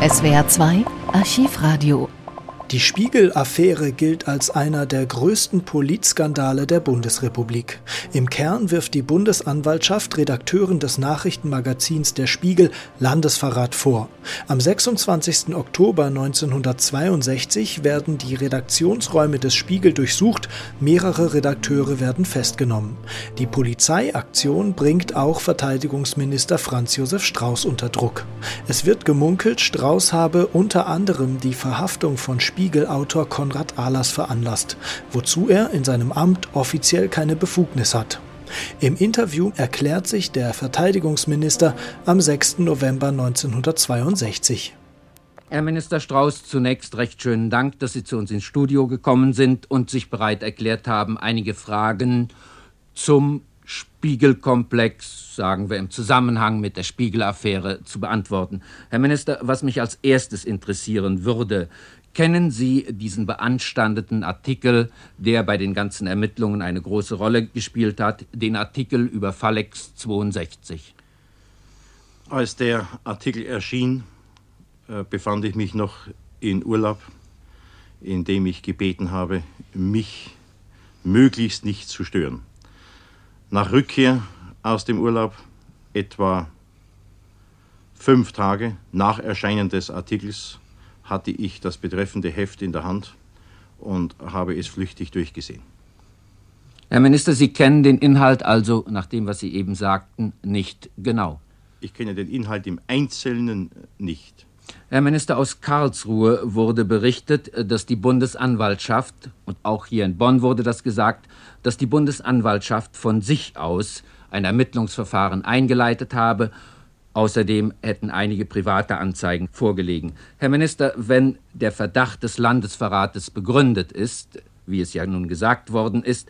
SWR 2 Archivradio die Spiegel-Affäre gilt als einer der größten Politskandale der Bundesrepublik. Im Kern wirft die Bundesanwaltschaft Redakteuren des Nachrichtenmagazins Der Spiegel Landesverrat vor. Am 26. Oktober 1962 werden die Redaktionsräume des Spiegel durchsucht, mehrere Redakteure werden festgenommen. Die Polizeiaktion bringt auch Verteidigungsminister Franz Josef Strauß unter Druck. Es wird gemunkelt, Strauß habe unter anderem die Verhaftung von Spiegel Spiegelautor Konrad Ahlers veranlasst, wozu er in seinem Amt offiziell keine Befugnis hat. Im Interview erklärt sich der Verteidigungsminister am 6. November 1962. Herr Minister Strauß, zunächst recht schönen Dank, dass Sie zu uns ins Studio gekommen sind und sich bereit erklärt haben, einige Fragen zum Spiegelkomplex, sagen wir im Zusammenhang mit der Spiegelaffäre, zu beantworten. Herr Minister, was mich als erstes interessieren würde, Kennen Sie diesen beanstandeten Artikel, der bei den ganzen Ermittlungen eine große Rolle gespielt hat, den Artikel über Falex 62? Als der Artikel erschien, äh, befand ich mich noch in Urlaub, in dem ich gebeten habe, mich möglichst nicht zu stören. Nach Rückkehr aus dem Urlaub, etwa fünf Tage nach Erscheinen des Artikels, hatte ich das betreffende Heft in der Hand und habe es flüchtig durchgesehen. Herr Minister, Sie kennen den Inhalt also, nach dem, was Sie eben sagten, nicht genau. Ich kenne den Inhalt im Einzelnen nicht. Herr Minister, aus Karlsruhe wurde berichtet, dass die Bundesanwaltschaft, und auch hier in Bonn wurde das gesagt, dass die Bundesanwaltschaft von sich aus ein Ermittlungsverfahren eingeleitet habe Außerdem hätten einige private Anzeigen vorgelegen. Herr Minister, wenn der Verdacht des Landesverrates begründet ist, wie es ja nun gesagt worden ist,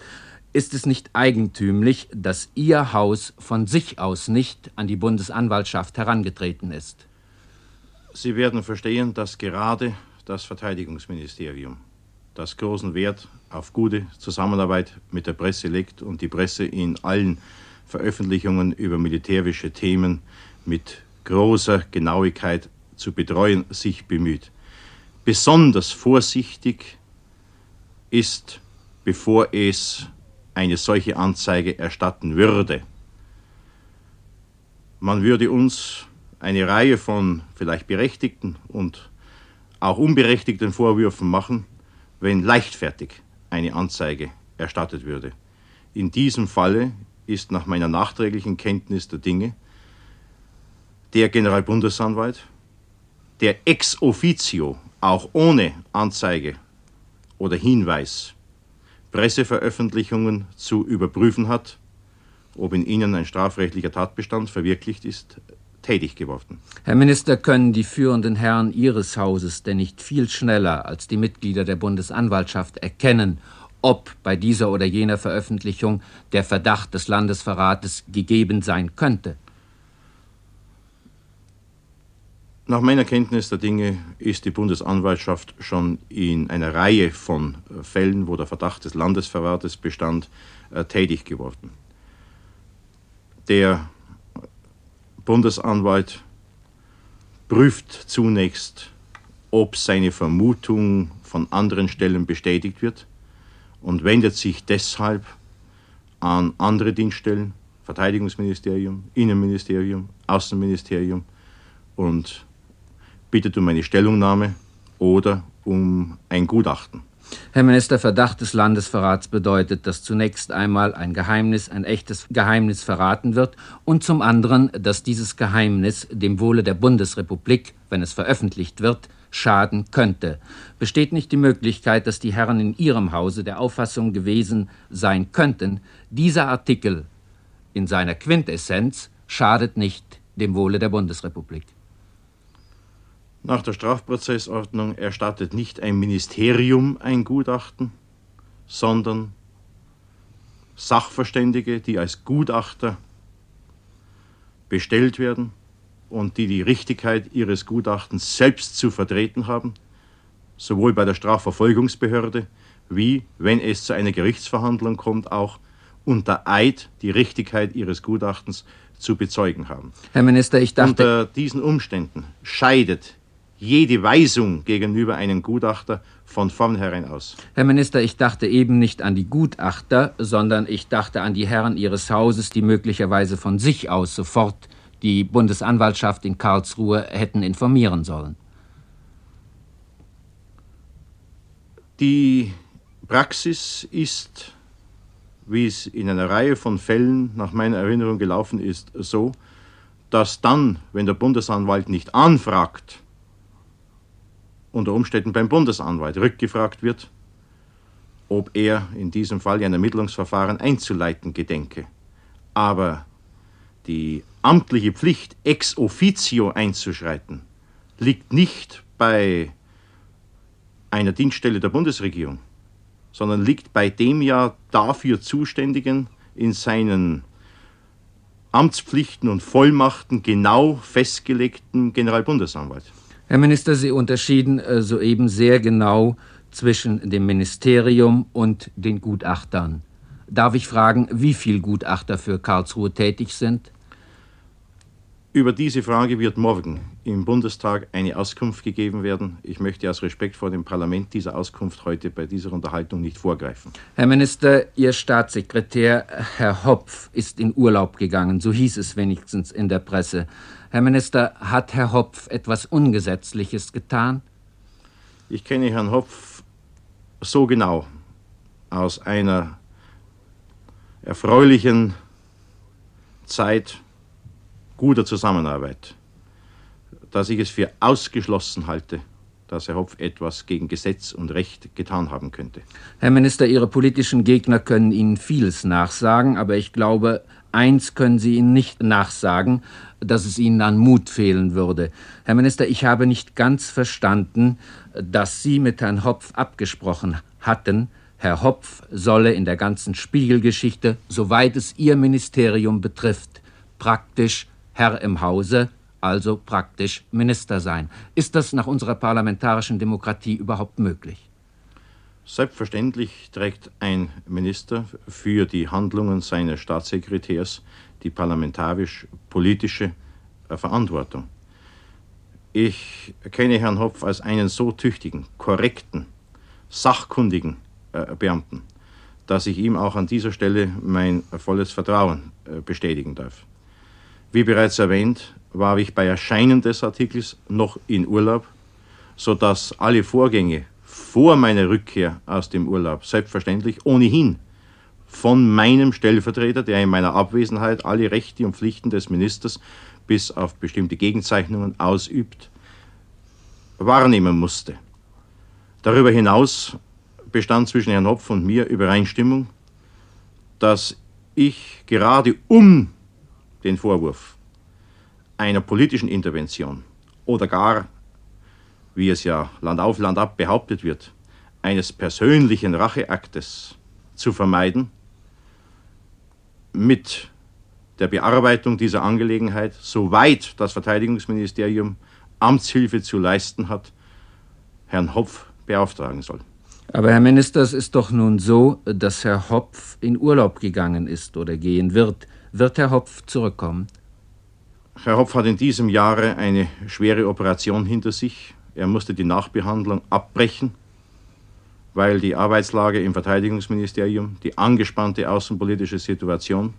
ist es nicht eigentümlich, dass Ihr Haus von sich aus nicht an die Bundesanwaltschaft herangetreten ist? Sie werden verstehen, dass gerade das Verteidigungsministerium das großen Wert auf gute Zusammenarbeit mit der Presse legt und die Presse in allen Veröffentlichungen über militärische Themen mit großer Genauigkeit zu betreuen sich bemüht. Besonders vorsichtig ist, bevor es eine solche Anzeige erstatten würde. Man würde uns eine Reihe von vielleicht berechtigten und auch unberechtigten Vorwürfen machen, wenn leichtfertig eine Anzeige erstattet würde. In diesem Falle ist nach meiner nachträglichen Kenntnis der Dinge der Generalbundesanwalt, der ex officio, auch ohne Anzeige oder Hinweis, Presseveröffentlichungen zu überprüfen hat, ob in ihnen ein strafrechtlicher Tatbestand verwirklicht ist, tätig geworden. Herr Minister, können die führenden Herren Ihres Hauses denn nicht viel schneller als die Mitglieder der Bundesanwaltschaft erkennen, ob bei dieser oder jener Veröffentlichung der Verdacht des Landesverrates gegeben sein könnte? Nach meiner Kenntnis der Dinge ist die Bundesanwaltschaft schon in einer Reihe von äh, Fällen, wo der Verdacht des Landesverrates bestand, äh, tätig geworden. Der Bundesanwalt prüft zunächst, ob seine Vermutung von anderen Stellen bestätigt wird und wendet sich deshalb an andere Dienststellen, Verteidigungsministerium, Innenministerium, Außenministerium und bittet um eine Stellungnahme oder um ein Gutachten. Herr Minister, Verdacht des Landesverrats bedeutet, dass zunächst einmal ein Geheimnis, ein echtes Geheimnis verraten wird und zum anderen, dass dieses Geheimnis dem Wohle der Bundesrepublik, wenn es veröffentlicht wird, schaden könnte. Besteht nicht die Möglichkeit, dass die Herren in Ihrem Hause der Auffassung gewesen sein könnten, dieser Artikel in seiner Quintessenz schadet nicht dem Wohle der Bundesrepublik? Nach der Strafprozessordnung erstattet nicht ein Ministerium ein Gutachten, sondern Sachverständige, die als Gutachter bestellt werden und die die Richtigkeit ihres Gutachtens selbst zu vertreten haben, sowohl bei der Strafverfolgungsbehörde wie, wenn es zu einer Gerichtsverhandlung kommt, auch unter Eid die Richtigkeit ihres Gutachtens zu bezeugen haben. Herr Minister, ich dachte. Unter diesen Umständen scheidet jede Weisung gegenüber einem Gutachter von vornherein aus. Herr Minister, ich dachte eben nicht an die Gutachter, sondern ich dachte an die Herren Ihres Hauses, die möglicherweise von sich aus sofort die Bundesanwaltschaft in Karlsruhe hätten informieren sollen. Die Praxis ist, wie es in einer Reihe von Fällen nach meiner Erinnerung gelaufen ist, so, dass dann, wenn der Bundesanwalt nicht anfragt, unter Umständen beim Bundesanwalt rückgefragt wird, ob er in diesem Fall ein Ermittlungsverfahren einzuleiten gedenke. Aber die amtliche Pflicht, ex officio einzuschreiten, liegt nicht bei einer Dienststelle der Bundesregierung, sondern liegt bei dem ja dafür Zuständigen in seinen Amtspflichten und Vollmachten genau festgelegten Generalbundesanwalt. Herr Minister, Sie unterschieden äh, soeben sehr genau zwischen dem Ministerium und den Gutachtern. Darf ich fragen, wie viele Gutachter für Karlsruhe tätig sind? Über diese Frage wird morgen im Bundestag eine Auskunft gegeben werden. Ich möchte aus Respekt vor dem Parlament dieser Auskunft heute bei dieser Unterhaltung nicht vorgreifen. Herr Minister, Ihr Staatssekretär, Herr Hopf, ist in Urlaub gegangen, so hieß es wenigstens in der Presse. Herr Minister, hat Herr Hopf etwas Ungesetzliches getan? Ich kenne Herrn Hopf so genau aus einer erfreulichen Zeit guter Zusammenarbeit, dass ich es für ausgeschlossen halte, dass Herr Hopf etwas gegen Gesetz und Recht getan haben könnte. Herr Minister, Ihre politischen Gegner können Ihnen vieles nachsagen, aber ich glaube, eins können Sie Ihnen nicht nachsagen, dass es Ihnen an Mut fehlen würde. Herr Minister, ich habe nicht ganz verstanden, dass Sie mit Herrn Hopf abgesprochen hatten, Herr Hopf solle in der ganzen Spiegelgeschichte, soweit es Ihr Ministerium betrifft, praktisch Herr im Hause, also praktisch Minister sein. Ist das nach unserer parlamentarischen Demokratie überhaupt möglich? Selbstverständlich trägt ein Minister für die Handlungen seines Staatssekretärs die parlamentarisch-politische äh, Verantwortung. Ich kenne Herrn Hopf als einen so tüchtigen, korrekten, sachkundigen äh, Beamten, dass ich ihm auch an dieser Stelle mein volles Vertrauen äh, bestätigen darf. Wie bereits erwähnt, war ich bei Erscheinen des Artikels noch in Urlaub, sodass alle Vorgänge vor meiner Rückkehr aus dem Urlaub selbstverständlich ohnehin von meinem Stellvertreter, der in meiner Abwesenheit alle Rechte und Pflichten des Ministers bis auf bestimmte Gegenzeichnungen ausübt, wahrnehmen musste. Darüber hinaus bestand zwischen Herrn Hopf und mir Übereinstimmung, dass ich gerade um den Vorwurf einer politischen Intervention oder gar, wie es ja Land auf Land ab behauptet wird, eines persönlichen Racheaktes zu vermeiden, mit der Bearbeitung dieser Angelegenheit, soweit das Verteidigungsministerium Amtshilfe zu leisten hat, Herrn Hopf beauftragen soll. Aber Herr Minister, es ist doch nun so, dass Herr Hopf in Urlaub gegangen ist oder gehen wird. Wird Herr Hopf zurückkommen? Herr Hopf hat in diesem Jahre eine schwere Operation hinter sich. Er musste die Nachbehandlung abbrechen, weil die Arbeitslage im Verteidigungsministerium, die angespannte außenpolitische Situation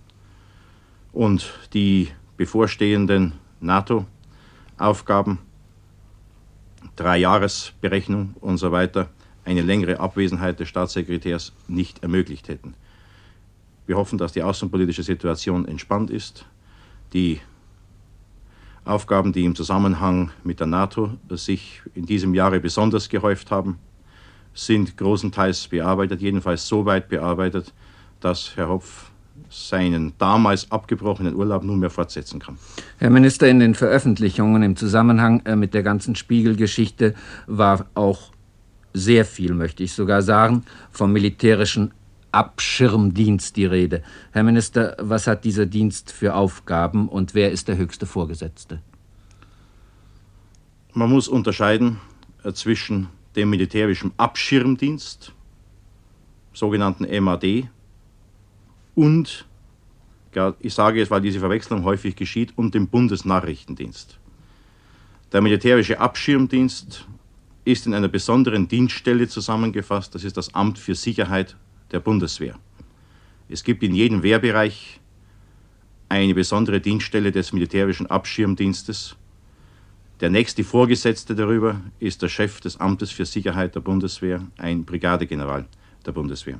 und die bevorstehenden NATO-Aufgaben, Dreijahresberechnung und so weiter, eine längere Abwesenheit des Staatssekretärs nicht ermöglicht hätten. Wir hoffen, dass die außenpolitische Situation entspannt ist. Die Aufgaben, die im Zusammenhang mit der NATO sich in diesem Jahre besonders gehäuft haben, sind großenteils bearbeitet, jedenfalls so weit bearbeitet, dass Herr Hopf seinen damals abgebrochenen Urlaub nunmehr fortsetzen kann. Herr Minister, in den Veröffentlichungen im Zusammenhang äh, mit der ganzen Spiegelgeschichte war auch sehr viel, möchte ich sogar sagen, vom militärischen Abschirmdienst die Rede. Herr Minister, was hat dieser Dienst für Aufgaben und wer ist der höchste Vorgesetzte? Man muss unterscheiden äh, zwischen dem militärischen Abschirmdienst, sogenannten MAD, und, ich sage es, weil diese Verwechslung häufig geschieht, und dem Bundesnachrichtendienst. Der militärische Abschirmdienst ist in einer besonderen Dienststelle zusammengefasst. Das ist das Amt für Sicherheit der Bundeswehr. Es gibt in jedem Wehrbereich eine besondere Dienststelle des militärischen Abschirmdienstes. Der nächste Vorgesetzte darüber ist der Chef des Amtes für Sicherheit der Bundeswehr, ein Brigadegeneral der Bundeswehr.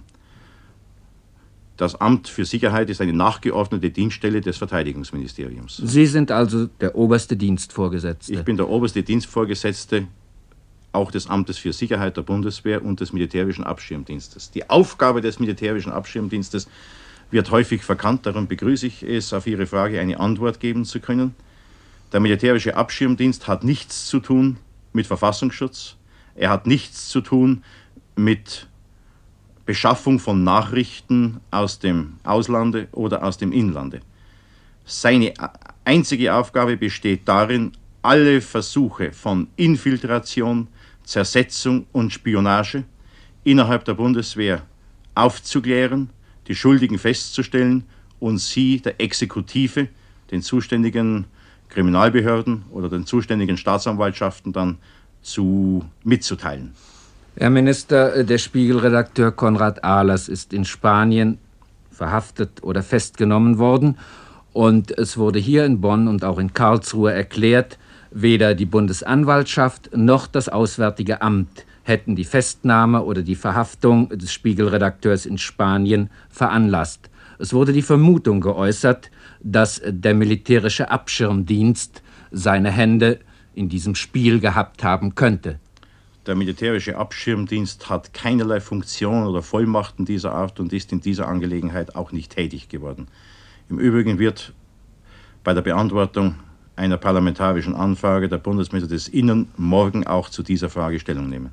Das Amt für Sicherheit ist eine nachgeordnete Dienststelle des Verteidigungsministeriums. Sie sind also der oberste Dienstvorgesetzte. Ich bin der oberste Dienstvorgesetzte auch des Amtes für Sicherheit der Bundeswehr und des militärischen Abschirmdienstes. Die Aufgabe des militärischen Abschirmdienstes wird häufig verkannt, darum begrüße ich es, auf Ihre Frage eine Antwort geben zu können. Der militärische Abschirmdienst hat nichts zu tun mit Verfassungsschutz, er hat nichts zu tun mit Beschaffung von Nachrichten aus dem Auslande oder aus dem Inlande. Seine einzige Aufgabe besteht darin, alle Versuche von Infiltration, Zersetzung und Spionage innerhalb der Bundeswehr aufzuklären, die Schuldigen festzustellen und sie der Exekutive, den zuständigen Kriminalbehörden oder den zuständigen Staatsanwaltschaften dann zu mitzuteilen. Herr Minister, der Spiegelredakteur Konrad Ahlers ist in Spanien verhaftet oder festgenommen worden und es wurde hier in Bonn und auch in Karlsruhe erklärt, weder die Bundesanwaltschaft noch das Auswärtige Amt hätten die Festnahme oder die Verhaftung des Spiegelredakteurs in Spanien veranlasst. Es wurde die Vermutung geäußert, dass der militärische Abschirmdienst seine Hände in diesem Spiel gehabt haben könnte. Der militärische Abschirmdienst hat keinerlei Funktion oder Vollmachten dieser Art und ist in dieser Angelegenheit auch nicht tätig geworden. Im Übrigen wird bei der Beantwortung einer parlamentarischen Anfrage der Bundesminister des Innern morgen auch zu dieser Frage Stellung nehmen.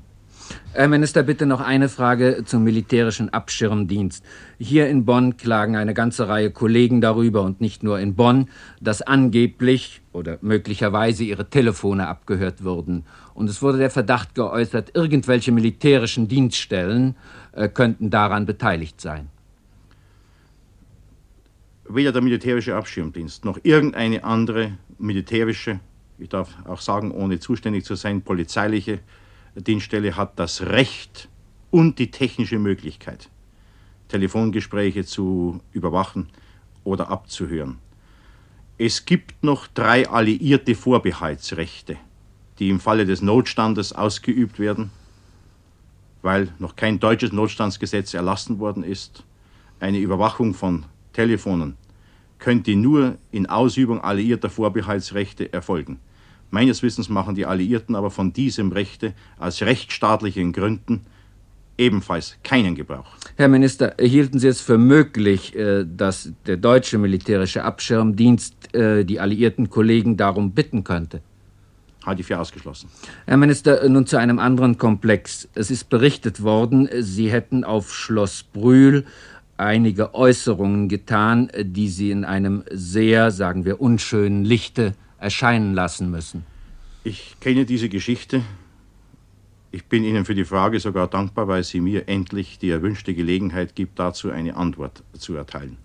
Herr Minister, bitte noch eine Frage zum militärischen Abschirmdienst. Hier in Bonn klagen eine ganze Reihe Kollegen darüber und nicht nur in Bonn, dass angeblich oder möglicherweise ihre Telefone abgehört wurden. Und es wurde der Verdacht geäußert, irgendwelche militärischen Dienststellen äh, könnten daran beteiligt sein. Weder der militärische Abschirmdienst noch irgendeine andere militärische, ich darf auch sagen, ohne zuständig zu sein, polizeiliche Dienststelle hat das Recht und die technische Möglichkeit, Telefongespräche zu überwachen oder abzuhören. Es gibt noch drei alliierte Vorbehaltsrechte, die im Falle des Notstandes ausgeübt werden, weil noch kein deutsches Notstandsgesetz erlassen worden ist. Eine Überwachung von Telefonen könnte nur in Ausübung alliierter Vorbehaltsrechte erfolgen. Meines Wissens machen die Alliierten aber von diesem Rechte aus rechtsstaatlichen Gründen ebenfalls keinen Gebrauch. Herr Minister, hielten Sie es für möglich, äh, dass der deutsche militärische Abschirmdienst äh, die alliierten Kollegen darum bitten könnte? Halte ich für ausgeschlossen. Herr Minister, nun zu einem anderen Komplex. Es ist berichtet worden, Sie hätten auf Schloss Brühl einige Äußerungen getan, die Sie in einem sehr, sagen wir, unschönen Lichte erscheinen lassen müssen. Ich kenne diese Geschichte. Ich bin Ihnen für die Frage sogar dankbar, weil sie mir endlich die erwünschte Gelegenheit gibt, dazu eine Antwort zu erteilen.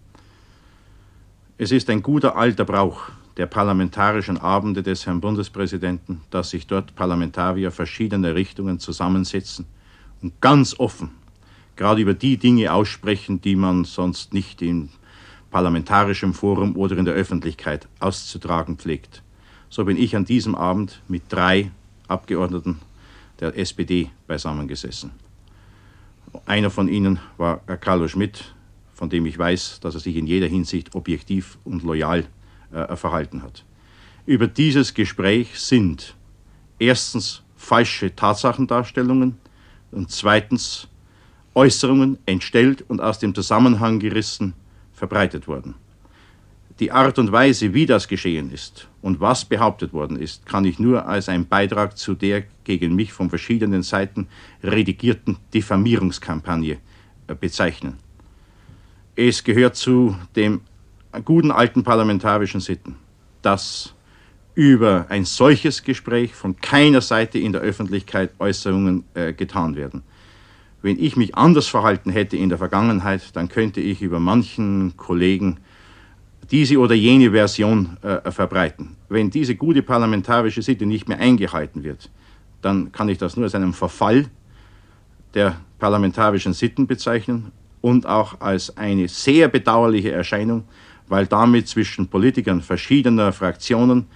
Es ist ein guter alter Brauch der parlamentarischen Abende des Herrn Bundespräsidenten, dass sich dort Parlamentarier verschiedener Richtungen zusammensetzen und ganz offen gerade über die Dinge aussprechen, die man sonst nicht im parlamentarischen Forum oder in der Öffentlichkeit auszutragen pflegt so bin ich an diesem Abend mit drei Abgeordneten der SPD beisammengesessen. Einer von ihnen war Carlo Schmidt, von dem ich weiß, dass er sich in jeder Hinsicht objektiv und loyal äh, verhalten hat. Über dieses Gespräch sind erstens falsche Tatsachendarstellungen und zweitens Äußerungen entstellt und aus dem Zusammenhang gerissen verbreitet worden. Die Art und Weise, wie das geschehen ist und was behauptet worden ist, kann ich nur als einen Beitrag zu der gegen mich von verschiedenen Seiten redigierten Diffamierungskampagne äh, bezeichnen. Es gehört zu dem guten alten parlamentarischen Sitten, dass über ein solches Gespräch von keiner Seite in der Öffentlichkeit Äußerungen äh, getan werden. Wenn ich mich anders verhalten hätte in der Vergangenheit, dann könnte ich über manchen Kollegen diese oder jene Version äh, verbreiten. Wenn diese gute parlamentarische Sitte nicht mehr eingehalten wird, dann kann ich das nur als einen Verfall der parlamentarischen Sitten bezeichnen und auch als eine sehr bedauerliche Erscheinung, weil damit zwischen Politikern verschiedener Fraktionen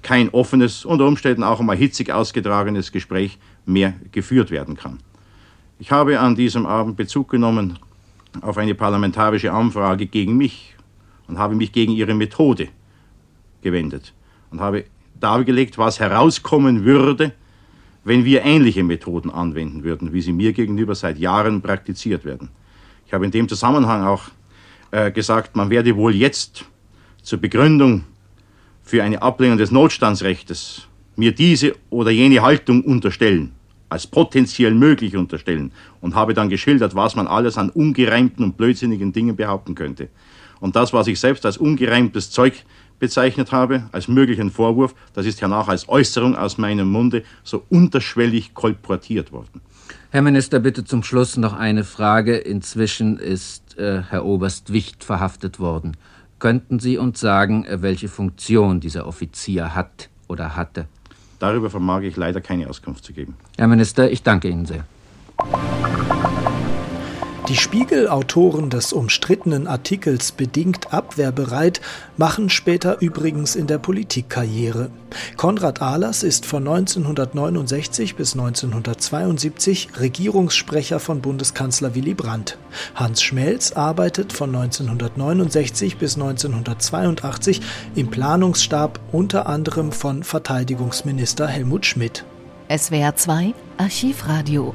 kein offenes, unter Umständen auch einmal hitzig ausgetragenes Gespräch mehr geführt werden kann. Ich habe an diesem Abend Bezug genommen auf eine parlamentarische Anfrage gegen mich und habe mich gegen ihre Methode gewendet und habe dargelegt, was herauskommen würde, wenn wir ähnliche Methoden anwenden würden, wie sie mir gegenüber seit Jahren praktiziert werden. Ich habe in dem Zusammenhang auch äh, gesagt, man werde wohl jetzt zur Begründung für eine Ablehnung des Notstandsrechts mir diese oder jene Haltung unterstellen, als potenziell möglich unterstellen und habe dann geschildert, was man alles an ungereimten und blödsinnigen Dingen behaupten könnte. Und das, was ich selbst als ungereimtes Zeug bezeichnet habe, als möglichen Vorwurf, das ist hernach als Äußerung aus meinem Munde so unterschwellig kolportiert worden. Herr Minister, bitte zum Schluss noch eine Frage. Inzwischen ist äh, Herr Oberst Wicht verhaftet worden. Könnten Sie uns sagen, äh, welche Funktion dieser Offizier hat oder hatte? Darüber vermag ich leider keine Auskunft zu geben. Herr Minister, ich danke Ihnen sehr. Die Spiegel-Autoren des umstrittenen Artikels Bedingt abwehrbereit machen später übrigens in der Politik Karriere. Konrad Ahlers ist von 1969 bis 1972 Regierungssprecher von Bundeskanzler Willy Brandt. Hans Schmelz arbeitet von 1969 bis 1982 im Planungsstab unter anderem von Verteidigungsminister Helmut Schmidt. SWR 2 Archivradio